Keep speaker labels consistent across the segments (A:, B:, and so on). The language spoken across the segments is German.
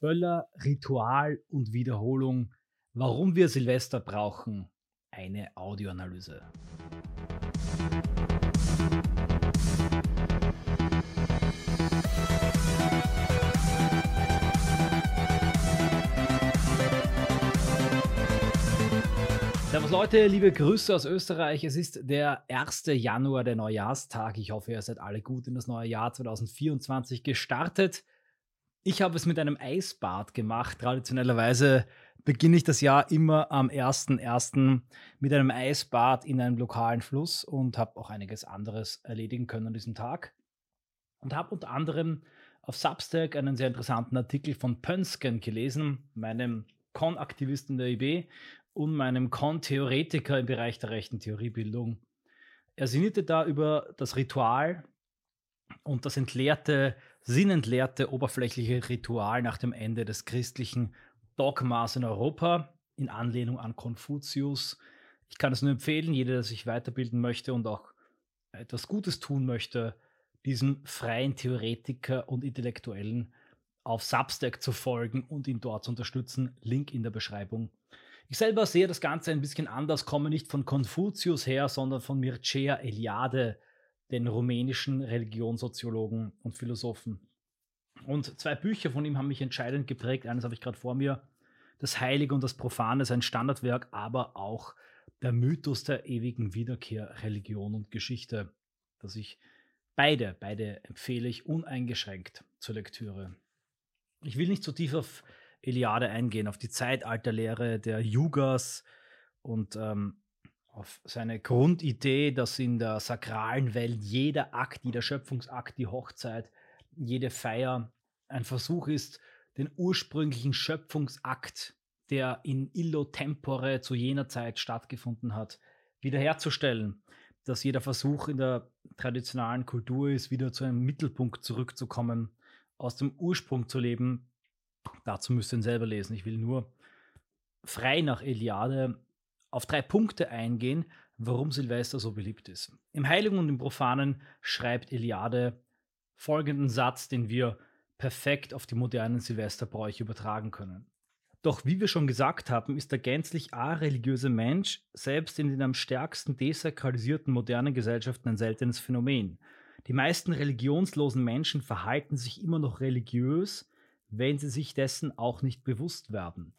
A: Böller, Ritual und Wiederholung. Warum wir Silvester brauchen. Eine Audioanalyse. Servus Leute, liebe Grüße aus Österreich. Es ist der 1. Januar, der Neujahrstag. Ich hoffe, ihr seid alle gut in das neue Jahr 2024 gestartet. Ich habe es mit einem Eisbad gemacht. Traditionellerweise beginne ich das Jahr immer am 1.1. mit einem Eisbad in einem lokalen Fluss und habe auch einiges anderes erledigen können an diesem Tag. Und habe unter anderem auf Substack einen sehr interessanten Artikel von Pönsken gelesen, meinem Con-Aktivisten der IB und meinem Con-Theoretiker im Bereich der rechten Theoriebildung. Er sinnierte da über das Ritual und das entleerte sinnentleerte oberflächliche Ritual nach dem Ende des christlichen Dogmas in Europa, in Anlehnung an Konfuzius. Ich kann es nur empfehlen, jeder, der sich weiterbilden möchte und auch etwas Gutes tun möchte, diesem freien Theoretiker und Intellektuellen auf Substack zu folgen und ihn dort zu unterstützen. Link in der Beschreibung. Ich selber sehe das Ganze ein bisschen anders, komme nicht von Konfuzius her, sondern von Mircea Eliade, den rumänischen Religionssoziologen und Philosophen. Und zwei Bücher von ihm haben mich entscheidend geprägt. Eines habe ich gerade vor mir. Das Heilige und das Profane, sein Standardwerk, aber auch der Mythos der ewigen Wiederkehr, Religion und Geschichte, dass ich beide, beide empfehle ich uneingeschränkt zur Lektüre. Ich will nicht so tief auf Eliade eingehen, auf die Zeitalterlehre der Yugas und ähm, auf seine Grundidee, dass in der sakralen Welt jeder Akt, jeder Schöpfungsakt, die Hochzeit, jede Feier ein Versuch ist, den ursprünglichen Schöpfungsakt, der in illo tempore zu jener Zeit stattgefunden hat, wiederherzustellen. Dass jeder Versuch in der traditionalen Kultur ist, wieder zu einem Mittelpunkt zurückzukommen, aus dem Ursprung zu leben. Dazu müsst ihr ihn selber lesen. Ich will nur frei nach Eliade auf drei Punkte eingehen, warum Silvester so beliebt ist. Im Heiligen und im Profanen schreibt Eliade folgenden Satz, den wir perfekt auf die modernen Silvesterbräuche übertragen können. Doch wie wir schon gesagt haben, ist der gänzlich areligiöse Mensch selbst in den am stärksten desakralisierten modernen Gesellschaften ein seltenes Phänomen. Die meisten religionslosen Menschen verhalten sich immer noch religiös, wenn sie sich dessen auch nicht bewusst werden.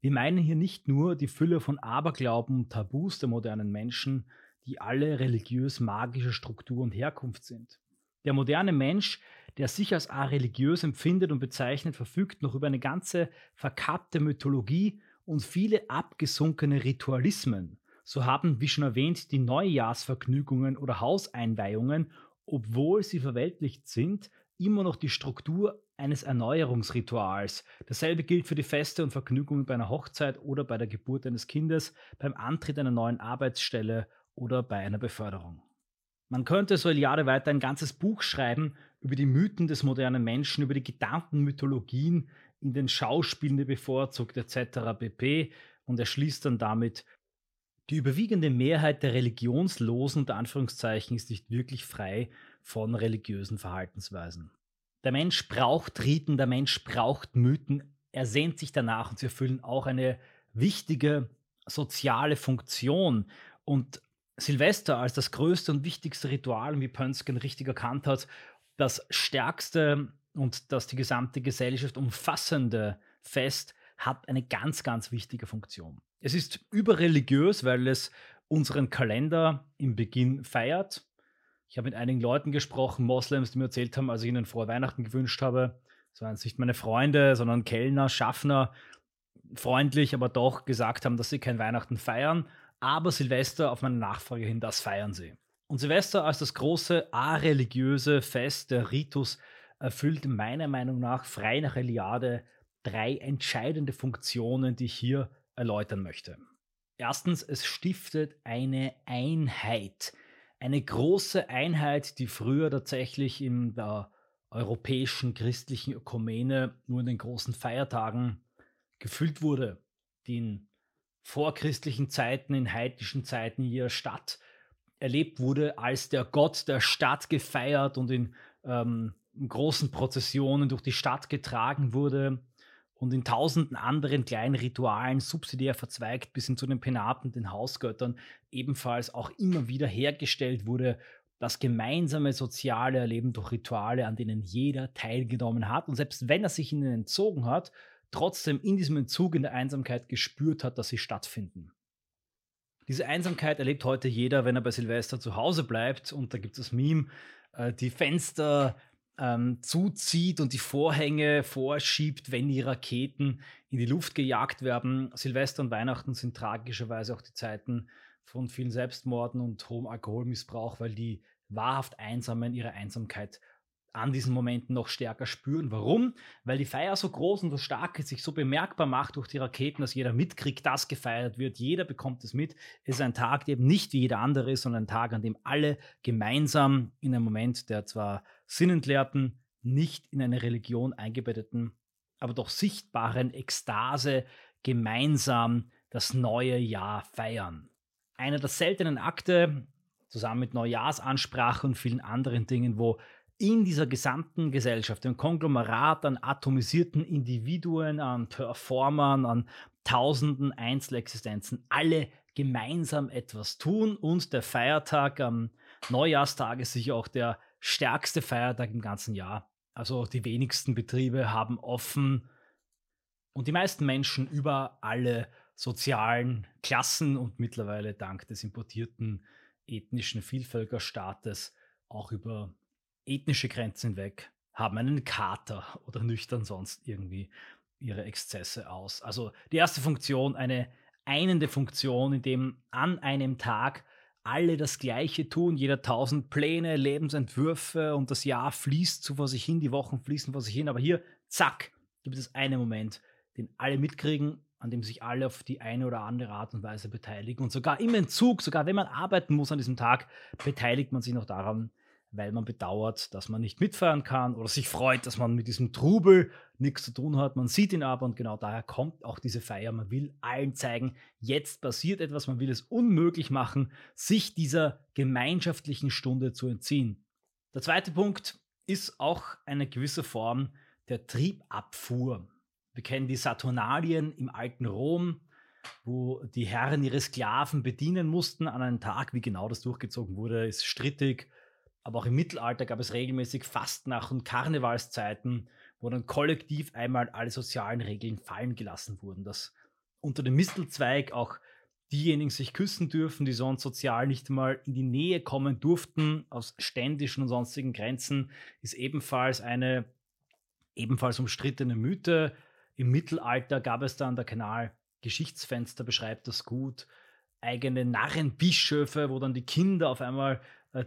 A: Wir meinen hier nicht nur die Fülle von Aberglauben und Tabus der modernen Menschen, die alle religiös-magische Struktur und Herkunft sind. Der moderne Mensch, der sich als areligiös empfindet und bezeichnet, verfügt noch über eine ganze verkappte Mythologie und viele abgesunkene Ritualismen. So haben, wie schon erwähnt, die Neujahrsvergnügungen oder Hauseinweihungen, obwohl sie verweltlicht sind, immer noch die Struktur eines Erneuerungsrituals. Dasselbe gilt für die Feste und Vergnügungen bei einer Hochzeit oder bei der Geburt eines Kindes, beim Antritt einer neuen Arbeitsstelle oder bei einer Beförderung. Man könnte so Eliade weiter ein ganzes Buch schreiben über die Mythen des modernen Menschen, über die Gedankenmythologien in den Schauspielen, bevorzugt etc. pp. Und er schließt dann damit, die überwiegende Mehrheit der Religionslosen unter Anführungszeichen ist nicht wirklich frei von religiösen Verhaltensweisen. Der Mensch braucht Riten, der Mensch braucht Mythen, er sehnt sich danach und sie erfüllen auch eine wichtige soziale Funktion. Und Silvester als das größte und wichtigste Ritual, wie Pönsken richtig erkannt hat, das stärkste und das die gesamte Gesellschaft umfassende Fest hat eine ganz, ganz wichtige Funktion. Es ist überreligiös, weil es unseren Kalender im Beginn feiert. Ich habe mit einigen Leuten gesprochen, Moslems, die mir erzählt haben, als ich ihnen frohe Weihnachten gewünscht habe. Das waren nicht meine Freunde, sondern Kellner, Schaffner, freundlich, aber doch gesagt haben, dass sie kein Weihnachten feiern. Aber Silvester auf meine Nachfrage hin, das feiern sie. Und Silvester als das große areligiöse Fest, der Ritus, erfüllt meiner Meinung nach frei nach Eliade drei entscheidende Funktionen, die ich hier erläutern möchte. Erstens, es stiftet eine Einheit eine große Einheit, die früher tatsächlich in der europäischen christlichen Ökumene nur in den großen Feiertagen gefüllt wurde, die in vorchristlichen Zeiten, in heidnischen Zeiten ihrer Stadt erlebt wurde, als der Gott der Stadt gefeiert und in, ähm, in großen Prozessionen durch die Stadt getragen wurde und in tausenden anderen kleinen Ritualen subsidiär verzweigt bis hin zu den Penaten, den Hausgöttern, ebenfalls auch immer wieder hergestellt wurde, das gemeinsame soziale Erleben durch Rituale, an denen jeder teilgenommen hat und selbst wenn er sich ihnen entzogen hat, trotzdem in diesem Entzug in der Einsamkeit gespürt hat, dass sie stattfinden. Diese Einsamkeit erlebt heute jeder, wenn er bei Silvester zu Hause bleibt und da gibt es das Meme, äh, die Fenster ähm, zuzieht und die Vorhänge vorschiebt, wenn die Raketen in die Luft gejagt werden. Silvester und Weihnachten sind tragischerweise auch die Zeiten von vielen Selbstmorden und hohem Alkoholmissbrauch, weil die wahrhaft Einsamen ihre Einsamkeit an diesen Momenten noch stärker spüren. Warum? Weil die Feier so groß und so stark ist, sich so bemerkbar macht durch die Raketen, dass jeder mitkriegt, dass gefeiert wird. Jeder bekommt es mit. Es ist ein Tag, der eben nicht wie jeder andere ist, sondern ein Tag, an dem alle gemeinsam in einem Moment der zwar sinnentleerten, nicht in eine Religion eingebetteten, aber doch sichtbaren Ekstase gemeinsam das neue Jahr feiern. Einer der seltenen Akte, zusammen mit Neujahrsansprache und vielen anderen Dingen, wo in dieser gesamten Gesellschaft, ein Konglomerat an atomisierten Individuen, an Performern, an tausenden Einzelexistenzen, alle gemeinsam etwas tun und der Feiertag am Neujahrstag ist sicher auch der stärkste Feiertag im ganzen Jahr. Also die wenigsten Betriebe haben offen und die meisten Menschen über alle sozialen Klassen und mittlerweile dank des importierten ethnischen Vielvölkerstaates auch über ethnische Grenzen hinweg, haben einen Kater oder nüchtern sonst irgendwie ihre Exzesse aus. Also die erste Funktion, eine einende Funktion, in dem an einem Tag alle das Gleiche tun, jeder tausend Pläne, Lebensentwürfe und das Jahr fließt so vor sich hin, die Wochen fließen vor sich hin, aber hier, zack, gibt es einen Moment, den alle mitkriegen, an dem sich alle auf die eine oder andere Art und Weise beteiligen und sogar im Entzug, sogar wenn man arbeiten muss an diesem Tag, beteiligt man sich noch daran, weil man bedauert, dass man nicht mitfeiern kann oder sich freut, dass man mit diesem Trubel nichts zu tun hat. Man sieht ihn aber und genau daher kommt auch diese Feier. Man will allen zeigen, jetzt passiert etwas, man will es unmöglich machen, sich dieser gemeinschaftlichen Stunde zu entziehen. Der zweite Punkt ist auch eine gewisse Form der Triebabfuhr. Wir kennen die Saturnalien im alten Rom, wo die Herren ihre Sklaven bedienen mussten an einem Tag. Wie genau das durchgezogen wurde, ist strittig aber auch im Mittelalter gab es regelmäßig Fastnacht- und Karnevalszeiten, wo dann kollektiv einmal alle sozialen Regeln fallen gelassen wurden, dass unter dem Mistelzweig auch diejenigen sich küssen dürfen, die sonst sozial nicht mal in die Nähe kommen durften, aus ständischen und sonstigen Grenzen, ist ebenfalls eine ebenfalls umstrittene Mythe. Im Mittelalter gab es dann der Kanal Geschichtsfenster beschreibt das gut, eigene Narrenbischöfe, wo dann die Kinder auf einmal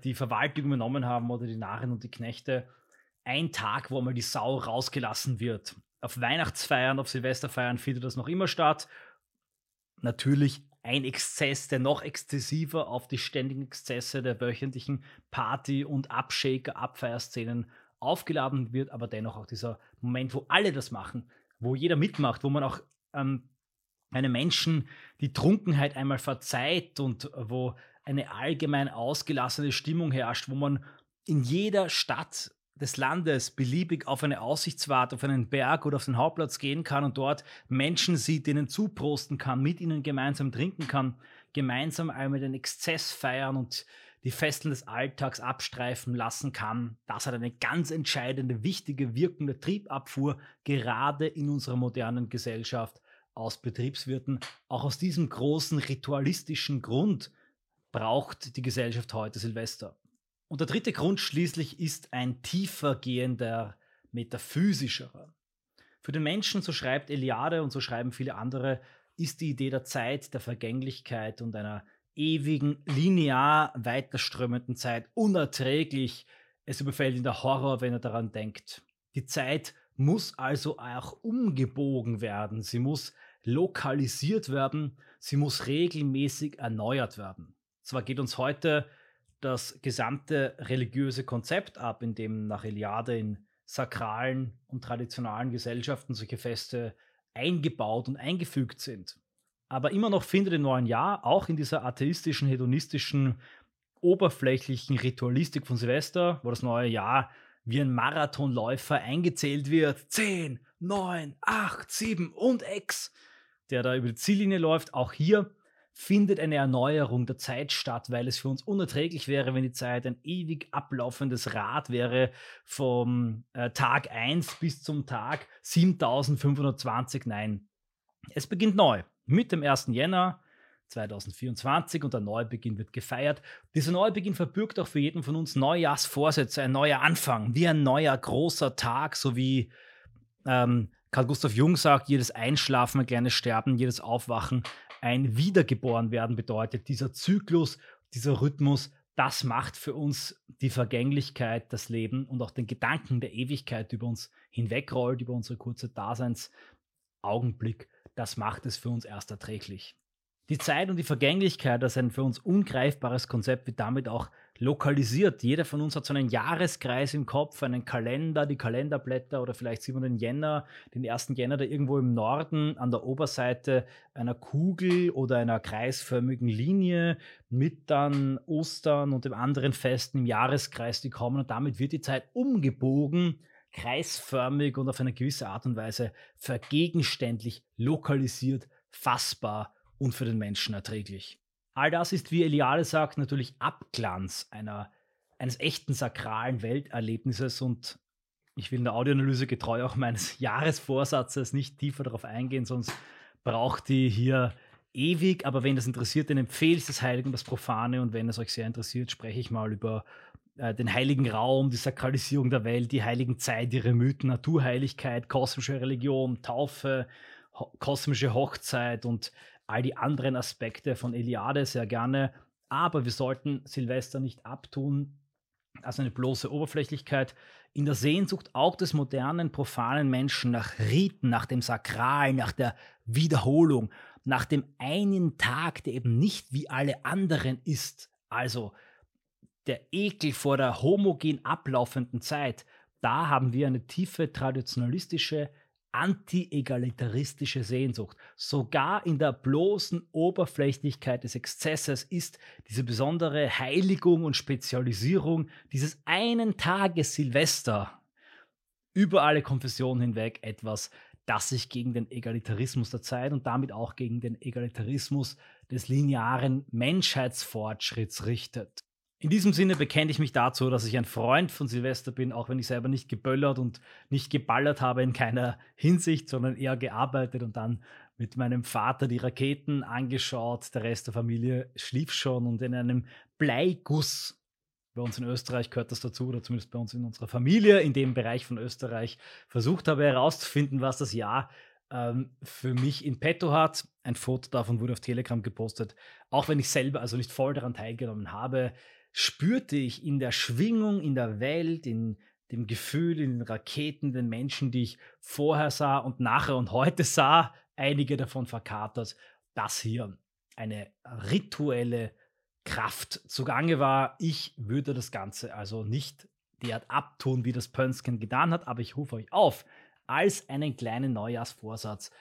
A: die Verwaltung übernommen haben oder die Narren und die Knechte, ein Tag, wo mal die Sau rausgelassen wird. Auf Weihnachtsfeiern, auf Silvesterfeiern findet das noch immer statt. Natürlich ein Exzess, der noch exzessiver auf die ständigen Exzesse der wöchentlichen Party- und Abshaker, Abfeierszenen aufgeladen wird, aber dennoch auch dieser Moment, wo alle das machen, wo jeder mitmacht, wo man auch ähm, einem Menschen die Trunkenheit einmal verzeiht und wo eine allgemein ausgelassene Stimmung herrscht, wo man in jeder Stadt des Landes beliebig auf eine Aussichtswarte, auf einen Berg oder auf den Hauptplatz gehen kann und dort Menschen sieht, denen zuprosten kann, mit ihnen gemeinsam trinken kann, gemeinsam einmal den Exzess feiern und die Fesseln des Alltags abstreifen lassen kann. Das hat eine ganz entscheidende, wichtige Wirkung der Triebabfuhr, gerade in unserer modernen Gesellschaft aus Betriebswirten. Auch aus diesem großen ritualistischen Grund braucht die Gesellschaft heute Silvester. Und der dritte Grund schließlich ist ein tiefer gehender, metaphysischerer. Für den Menschen, so schreibt Eliade und so schreiben viele andere, ist die Idee der Zeit, der Vergänglichkeit und einer ewigen, linear weiterströmenden Zeit unerträglich. Es überfällt ihn der Horror, wenn er daran denkt. Die Zeit muss also auch umgebogen werden. Sie muss lokalisiert werden. Sie muss regelmäßig erneuert werden. Zwar geht uns heute das gesamte religiöse Konzept ab, in dem nach Eliade in sakralen und traditionalen Gesellschaften solche Feste eingebaut und eingefügt sind. Aber immer noch findet im neuen Jahr, auch in dieser atheistischen, hedonistischen, oberflächlichen Ritualistik von Silvester, wo das neue Jahr wie ein Marathonläufer eingezählt wird. 10, 9, 8, 7 und X, der da über die Ziellinie läuft. Auch hier findet eine Erneuerung der Zeit statt, weil es für uns unerträglich wäre, wenn die Zeit ein ewig ablaufendes Rad wäre vom äh, Tag 1 bis zum Tag 7520. Nein, es beginnt neu mit dem 1. Jänner 2024 und der Neubeginn wird gefeiert. Dieser Neubeginn verbirgt auch für jeden von uns Neujahrsvorsätze, ein neuer Anfang, wie ein neuer großer Tag, so wie ähm, Karl Gustav Jung sagt, jedes Einschlafen ein kleines Sterben, jedes Aufwachen ein Wiedergeborenwerden bedeutet. Dieser Zyklus, dieser Rhythmus, das macht für uns die Vergänglichkeit, das Leben und auch den Gedanken der Ewigkeit über uns hinwegrollt, über unsere kurze Daseinsaugenblick. Das macht es für uns erst erträglich. Die Zeit und die Vergänglichkeit als ein für uns ungreifbares Konzept wird damit auch lokalisiert. Jeder von uns hat so einen Jahreskreis im Kopf, einen Kalender, die Kalenderblätter oder vielleicht sieht man den Jänner, den ersten Jänner, der irgendwo im Norden an der Oberseite einer Kugel oder einer kreisförmigen Linie mit dann Ostern und dem anderen Festen im Jahreskreis, die kommen und damit wird die Zeit umgebogen kreisförmig und auf eine gewisse Art und Weise vergegenständlich, lokalisiert, fassbar und für den Menschen erträglich. All das ist, wie Eliade sagt, natürlich Abglanz einer, eines echten sakralen Welterlebnisses und ich will in der Audioanalyse getreu auch meines Jahresvorsatzes nicht tiefer darauf eingehen, sonst braucht die hier ewig. Aber wenn das interessiert, dann empfehle ich das Heilige und das Profane. Und wenn es euch sehr interessiert, spreche ich mal über äh, den heiligen Raum, die Sakralisierung der Welt, die heiligen Zeit, ihre Mythen, Naturheiligkeit, kosmische Religion, Taufe, ho kosmische Hochzeit und all die anderen Aspekte von Eliade sehr gerne. Aber wir sollten Silvester nicht abtun als eine bloße Oberflächlichkeit. In der Sehnsucht auch des modernen, profanen Menschen nach Riten, nach dem Sakral, nach der Wiederholung, nach dem einen Tag, der eben nicht wie alle anderen ist. Also der Ekel vor der homogen ablaufenden Zeit. Da haben wir eine tiefe traditionalistische anti-egalitaristische Sehnsucht. Sogar in der bloßen Oberflächlichkeit des Exzesses ist diese besondere Heiligung und Spezialisierung dieses einen Tages Silvester über alle Konfessionen hinweg etwas, das sich gegen den Egalitarismus der Zeit und damit auch gegen den Egalitarismus des linearen Menschheitsfortschritts richtet. In diesem Sinne bekenne ich mich dazu, dass ich ein Freund von Silvester bin, auch wenn ich selber nicht geböllert und nicht geballert habe in keiner Hinsicht, sondern eher gearbeitet und dann mit meinem Vater die Raketen angeschaut. Der Rest der Familie schlief schon und in einem Bleiguss, bei uns in Österreich gehört das dazu, oder zumindest bei uns in unserer Familie, in dem Bereich von Österreich, versucht habe herauszufinden, was das Jahr ähm, für mich in petto hat. Ein Foto davon wurde auf Telegram gepostet, auch wenn ich selber also nicht voll daran teilgenommen habe spürte ich in der Schwingung, in der Welt, in dem Gefühl, in den Raketen, den Menschen, die ich vorher sah und nachher und heute sah, einige davon verkatert, dass hier eine rituelle Kraft zugange war. Ich würde das Ganze also nicht derart abtun, wie das Pönsken getan hat, aber ich rufe euch auf, als einen kleinen Neujahrsvorsatz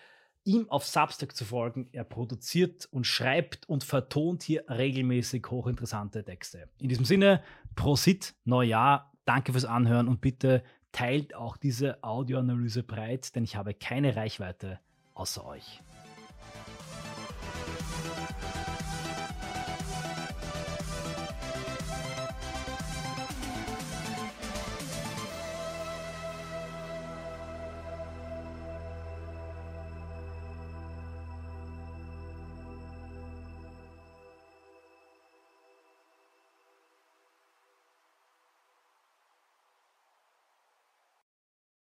A: ihm auf Substack zu folgen. Er produziert und schreibt und vertont hier regelmäßig hochinteressante Texte. In diesem Sinne, Prosit, Neujahr, danke fürs Anhören und bitte teilt auch diese Audioanalyse breit, denn ich habe keine Reichweite außer euch.